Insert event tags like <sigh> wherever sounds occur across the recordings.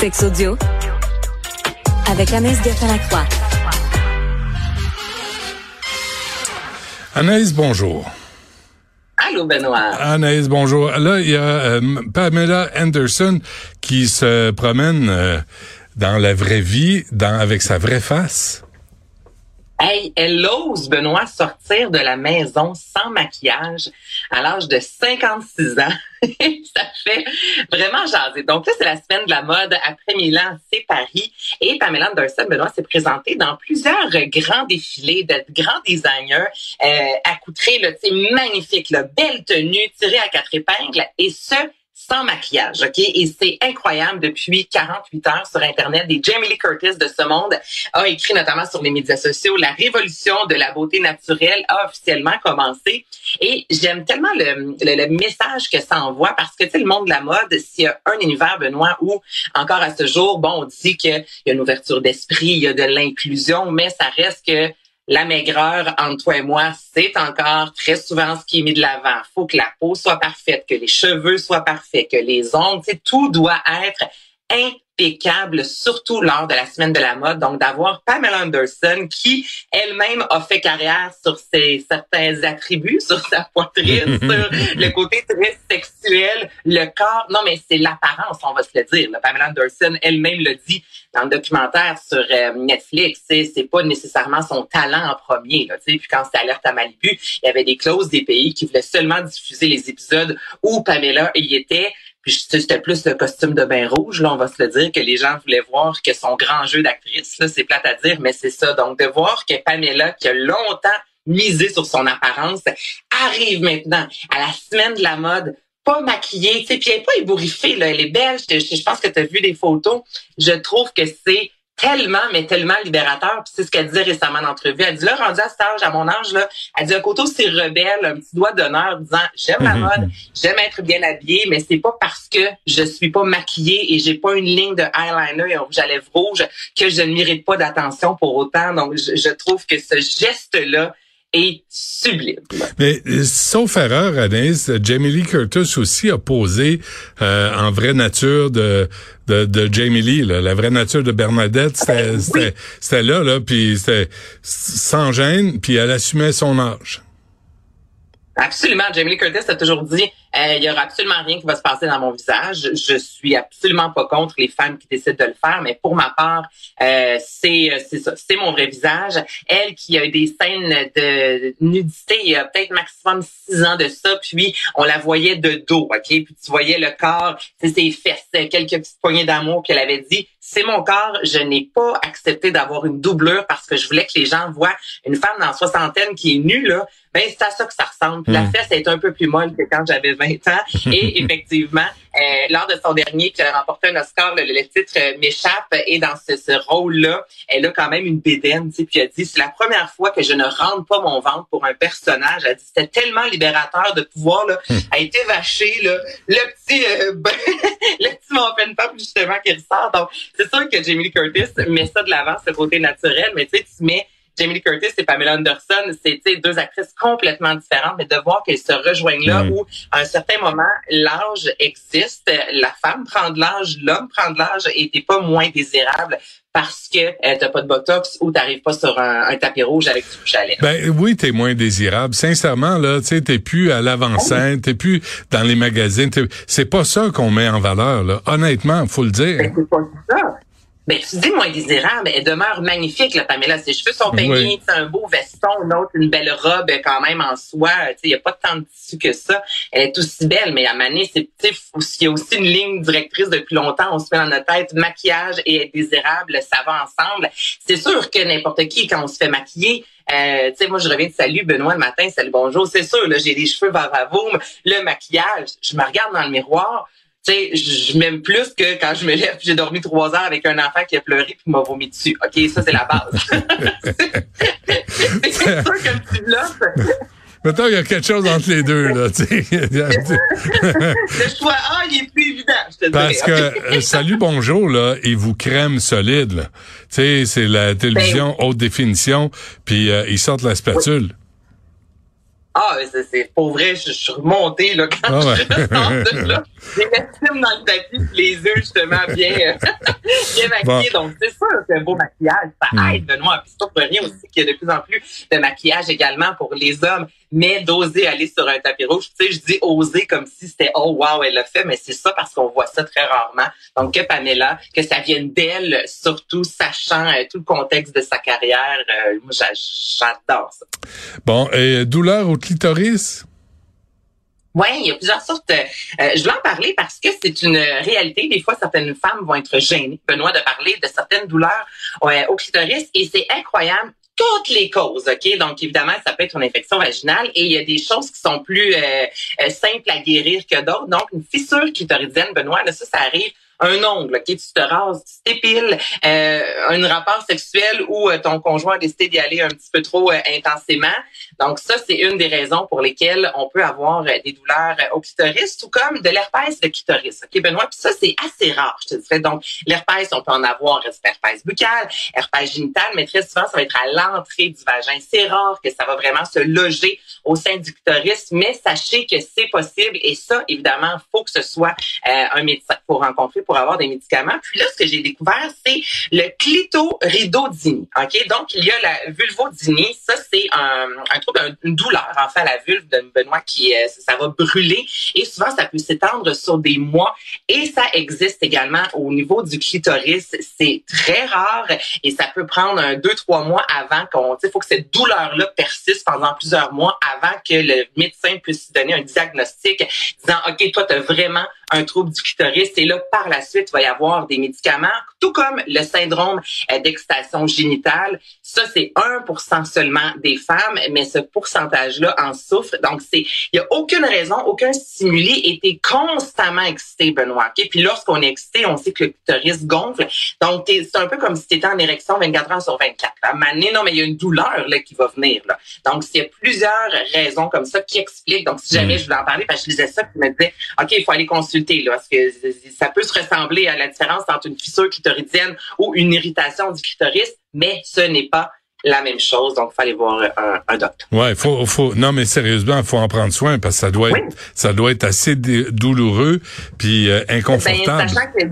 Sex audio avec Anaïs Gertin-Lacroix. Anaïs, bonjour. Allô, Benoît. Anaïs, bonjour. Là, il y a euh, Pamela Anderson qui se promène euh, dans la vraie vie, dans, avec sa vraie face. Hey, elle ose, Benoît, sortir de la maison sans maquillage à l'âge de 56 ans. <laughs> ça fait vraiment jaser. Donc là, c'est la semaine de la mode. Après Milan, c'est Paris. Et Pamela Anderson, Benoît, s'est présentée dans plusieurs grands défilés de grands designers euh, accoutrés, là, magnifiques, là, belle tenue, tirée à quatre épingles. Et ce, sans maquillage, OK? Et c'est incroyable. Depuis 48 heures sur Internet, des Jamie Lee Curtis de ce monde a écrit notamment sur les médias sociaux, la révolution de la beauté naturelle a officiellement commencé. Et j'aime tellement le, le, message que ça envoie parce que, tu sais, le monde de la mode, s'il y a un univers, Benoît, où encore à ce jour, bon, on dit qu'il y a une ouverture d'esprit, il y a de l'inclusion, mais ça reste que la maigreur entre toi et moi, c'est encore très souvent ce qui est mis de l'avant. Faut que la peau soit parfaite, que les cheveux soient parfaits, que les ongles, tout doit être impeccable, surtout lors de la semaine de la mode. Donc, d'avoir Pamela Anderson qui elle-même a fait carrière sur ses certains attributs, <laughs> sur sa poitrine, <laughs> sur le côté très sexuel, le corps. Non, mais c'est l'apparence, on va se le dire. Pamela Anderson elle-même le dit dans le documentaire sur euh, Netflix. C'est pas nécessairement son talent en premier. Là, puis quand c'était Alerte à Malibu, il y avait des clauses des pays qui voulaient seulement diffuser les épisodes où Pamela y était. C'était plus le costume de bain rouge, là, on va se le dire, que les gens voulaient voir que son grand jeu d'actrice, là, c'est plate à dire, mais c'est ça. Donc, de voir que Pamela, qui a longtemps misé sur son apparence, arrive maintenant à la semaine de la mode, pas maquillée, tu sais, puis elle est pas ébouriffée, là, elle est belle. Je, je pense que tu as vu des photos. Je trouve que c'est tellement, mais tellement libérateur. Puis c'est ce qu'elle disait récemment en entrevue. Elle dit là, rendu à cet âge, à mon âge, là, elle dit un côté aussi rebelle, un petit doigt d'honneur, disant j'aime la mhm. mode, j'aime être bien habillée, mais c'est pas parce que je suis pas maquillée et j'ai pas une ligne de eyeliner et un rouge à lèvres rouge que je ne mérite pas d'attention pour autant. Donc, je, je trouve que ce geste-là, est sublime. Mais euh, sauf erreur, Anaïs, Jamie Lee Curtis aussi a posé euh, en vraie nature de, de, de Jamie Lee, là, la vraie nature de Bernadette, c'était oui. là, là, puis c'était sans gêne, puis elle assumait son âge. Absolument. Jamie Lee Curtis a toujours dit, euh, il y aura absolument rien qui va se passer dans mon visage. Je suis absolument pas contre les femmes qui décident de le faire, mais pour ma part, euh, c'est euh, c'est ça, c'est mon vrai visage. Elle qui a eu des scènes de nudité il y a peut-être maximum six ans de ça, puis on la voyait de dos, ok, puis tu voyais le corps, ses fesses, quelques petites poignées d'amour qu'elle avait dit c'est mon corps, je n'ai pas accepté d'avoir une doublure parce que je voulais que les gens voient une femme dans la soixantaine qui est nue, là, ben c'est à ça que ça ressemble. La hmm. fesse est un peu plus molle que quand j'avais 20 ans. Et <laughs> effectivement, euh, lors de son dernier, qui a remporté un Oscar, le, titre euh, m'échappe. Et dans ce, ce rôle-là, elle a quand même une bédaine. Puis elle dit, c'est la première fois que je ne rentre pas mon ventre pour un personnage. Elle dit, c'était tellement libérateur de pouvoir là, hmm. être évaché, là, le petit, euh, <laughs> ben, le petit mon femme justement qui ressort. Donc, c'est sûr que Jamie Lee Curtis met ça de l'avant, ce côté naturel. Mais tu sais, tu mets Jamie Lee Curtis et Pamela Anderson, c'est deux actrices complètement différentes, mais de voir qu'elles se rejoignent là mm. où, à un certain moment, l'âge existe, la femme prend de l'âge, l'homme prend de l'âge et t'es pas moins désirable parce que euh, t'as pas de botox ou t'arrives pas sur un, tapis rouge avec du couche à Ben oui, t'es moins désirable. Sincèrement là, tu t'es plus à l'avant-scène, t'es plus dans les magazines. C'est pas ça qu'on met en valeur là. Honnêtement, faut le dire. Ben, c'est pas ça. Ben, tu dis moins désirable, elle demeure magnifique, là, Pamela. Ses cheveux sont peignés, c'est un beau veston, une autre, une belle robe quand même en soi. Il n'y a pas tant de tissu que ça. Elle est aussi belle, mais à Mané, c'est il y a aussi une ligne directrice depuis longtemps. On se met dans notre tête maquillage et être désirable, ça va ensemble. C'est sûr que n'importe qui, quand on se fait maquiller, euh, tu sais, moi, je reviens de salut Benoît le matin, salut bonjour. C'est sûr, là, j'ai les cheveux vavavoum, le maquillage. Je me regarde dans le miroir sais, je m'aime plus que quand je me lève j'ai dormi trois heures avec un enfant qui a pleuré puis m'a vomi dessus. OK, ça, c'est la base. <laughs> c'est sûr que petit bluff. Mettons, il y a quelque chose entre les deux, là, tu sais. le choix A, il est plus évident, je te Parce que <laughs> euh, Salut Bonjour, là, il vous crème solide, là. Tu sais, c'est la télévision ben haute définition, puis euh, ils sortent la spatule. Ah, c'est pour vrai, je, suis remontée là, quand ah je de là. J'ai l'estime dans le tapis, les yeux justement bien, <laughs> bien maquillés. Donc, c'est sûr c'est un beau maquillage. Ça hmm. aide, Benoît. Puis c'est rien aussi qu'il y a de plus en plus de maquillage également pour les hommes. Mais d'oser aller sur un tapis rouge, tu sais, je dis oser comme si c'était oh wow, elle l'a fait, mais c'est ça parce qu'on voit ça très rarement. Donc, que Pamela, que ça vienne d'elle, surtout sachant euh, tout le contexte de sa carrière, euh, moi, j'adore ça. Bon, et douleur au Oui, il y a plusieurs sortes. Euh, je veux en parler parce que c'est une réalité. Des fois, certaines femmes vont être gênées, Benoît, de parler de certaines douleurs au clitoris. Et c'est incroyable toutes les causes, OK? Donc, évidemment, ça peut être une infection vaginale et il y a des choses qui sont plus euh, euh, simples à guérir que d'autres. Donc, une fissure clitoridienne, Benoît, là, ça, ça arrive un ongle, ok, tu te rases, tu t'épiles, euh, un rapport sexuel où euh, ton conjoint a décidé d'y aller un petit peu trop euh, intensément. Donc ça, c'est une des raisons pour lesquelles on peut avoir euh, des douleurs au clitoris, tout comme de l'herpès de clitoris. Ok, Benoît, puis ça c'est assez rare, je te dirais. Donc l'herpès, on peut en avoir herpès buccal, herpès génital, mais très souvent ça va être à l'entrée du vagin. C'est rare que ça va vraiment se loger au sein du clitoris, mais sachez que c'est possible et ça, évidemment, faut que ce soit un médecin pour rencontrer pour avoir des médicaments. Puis là, ce que j'ai découvert, c'est le clitoridodynie. OK? Donc, il y a la vulvodynie. Ça, c'est un, un trouble, une douleur, en fait, à la vulve de Benoît qui, euh, ça va brûler. Et souvent, ça peut s'étendre sur des mois. Et ça existe également au niveau du clitoris. C'est très rare et ça peut prendre un deux, trois mois avant qu'on, il faut que cette douleur-là persiste pendant plusieurs mois avant que le médecin puisse donner un diagnostic disant, OK, toi, tu as vraiment un trouble du clitoris. Et là, par la suite, il va y avoir des médicaments, tout comme le syndrome euh, d'excitation génitale. Ça, c'est 1% seulement des femmes, mais ce pourcentage-là en souffre. Donc, c'est, il y a aucune raison, aucun stimuli était constamment excité, Benoît. Okay? Puis lorsqu'on est excité, on sait que le clitoris gonfle. Donc, c'est un peu comme si tu étais en érection 24 heures sur 24. À non, mais il y a une douleur là, qui va venir. Là. Donc, il y a plusieurs raisons comme ça qui expliquent. Donc, si jamais mm. je voulais en parler, parce que je disais ça, puis me disais, OK, il faut aller consulter parce que ça peut se ressembler à la différence entre une fissure clitoridienne ou une irritation du clitoris, mais ce n'est pas la même chose, donc il fallait voir un, un docteur. Ouais, faut, faut, non mais sérieusement, il faut en prendre soin parce que ça doit être, ça doit être assez douloureux puis euh, inconfortable. Ben, sachant que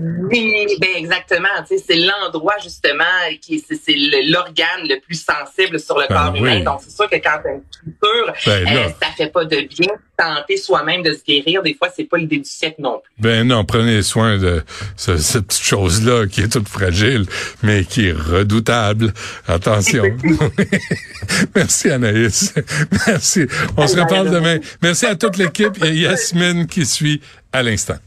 ben exactement, tu sais, c'est l'endroit justement qui, c'est l'organe le plus sensible sur le ben corps humain, donc c'est sûr que quand t'as une structure, ben, euh, ça fait pas de bien tenter soi-même de se guérir. Des fois, c'est pas l'idée du siècle non plus. Ben non, prenez soin de cette petite chose-là qui est toute fragile, mais qui est redoutable. Attention. <laughs> <laughs> Merci Anaïs. Merci. On se reparle demain. Merci à toute l'équipe. et Yasmine qui suit à l'instant.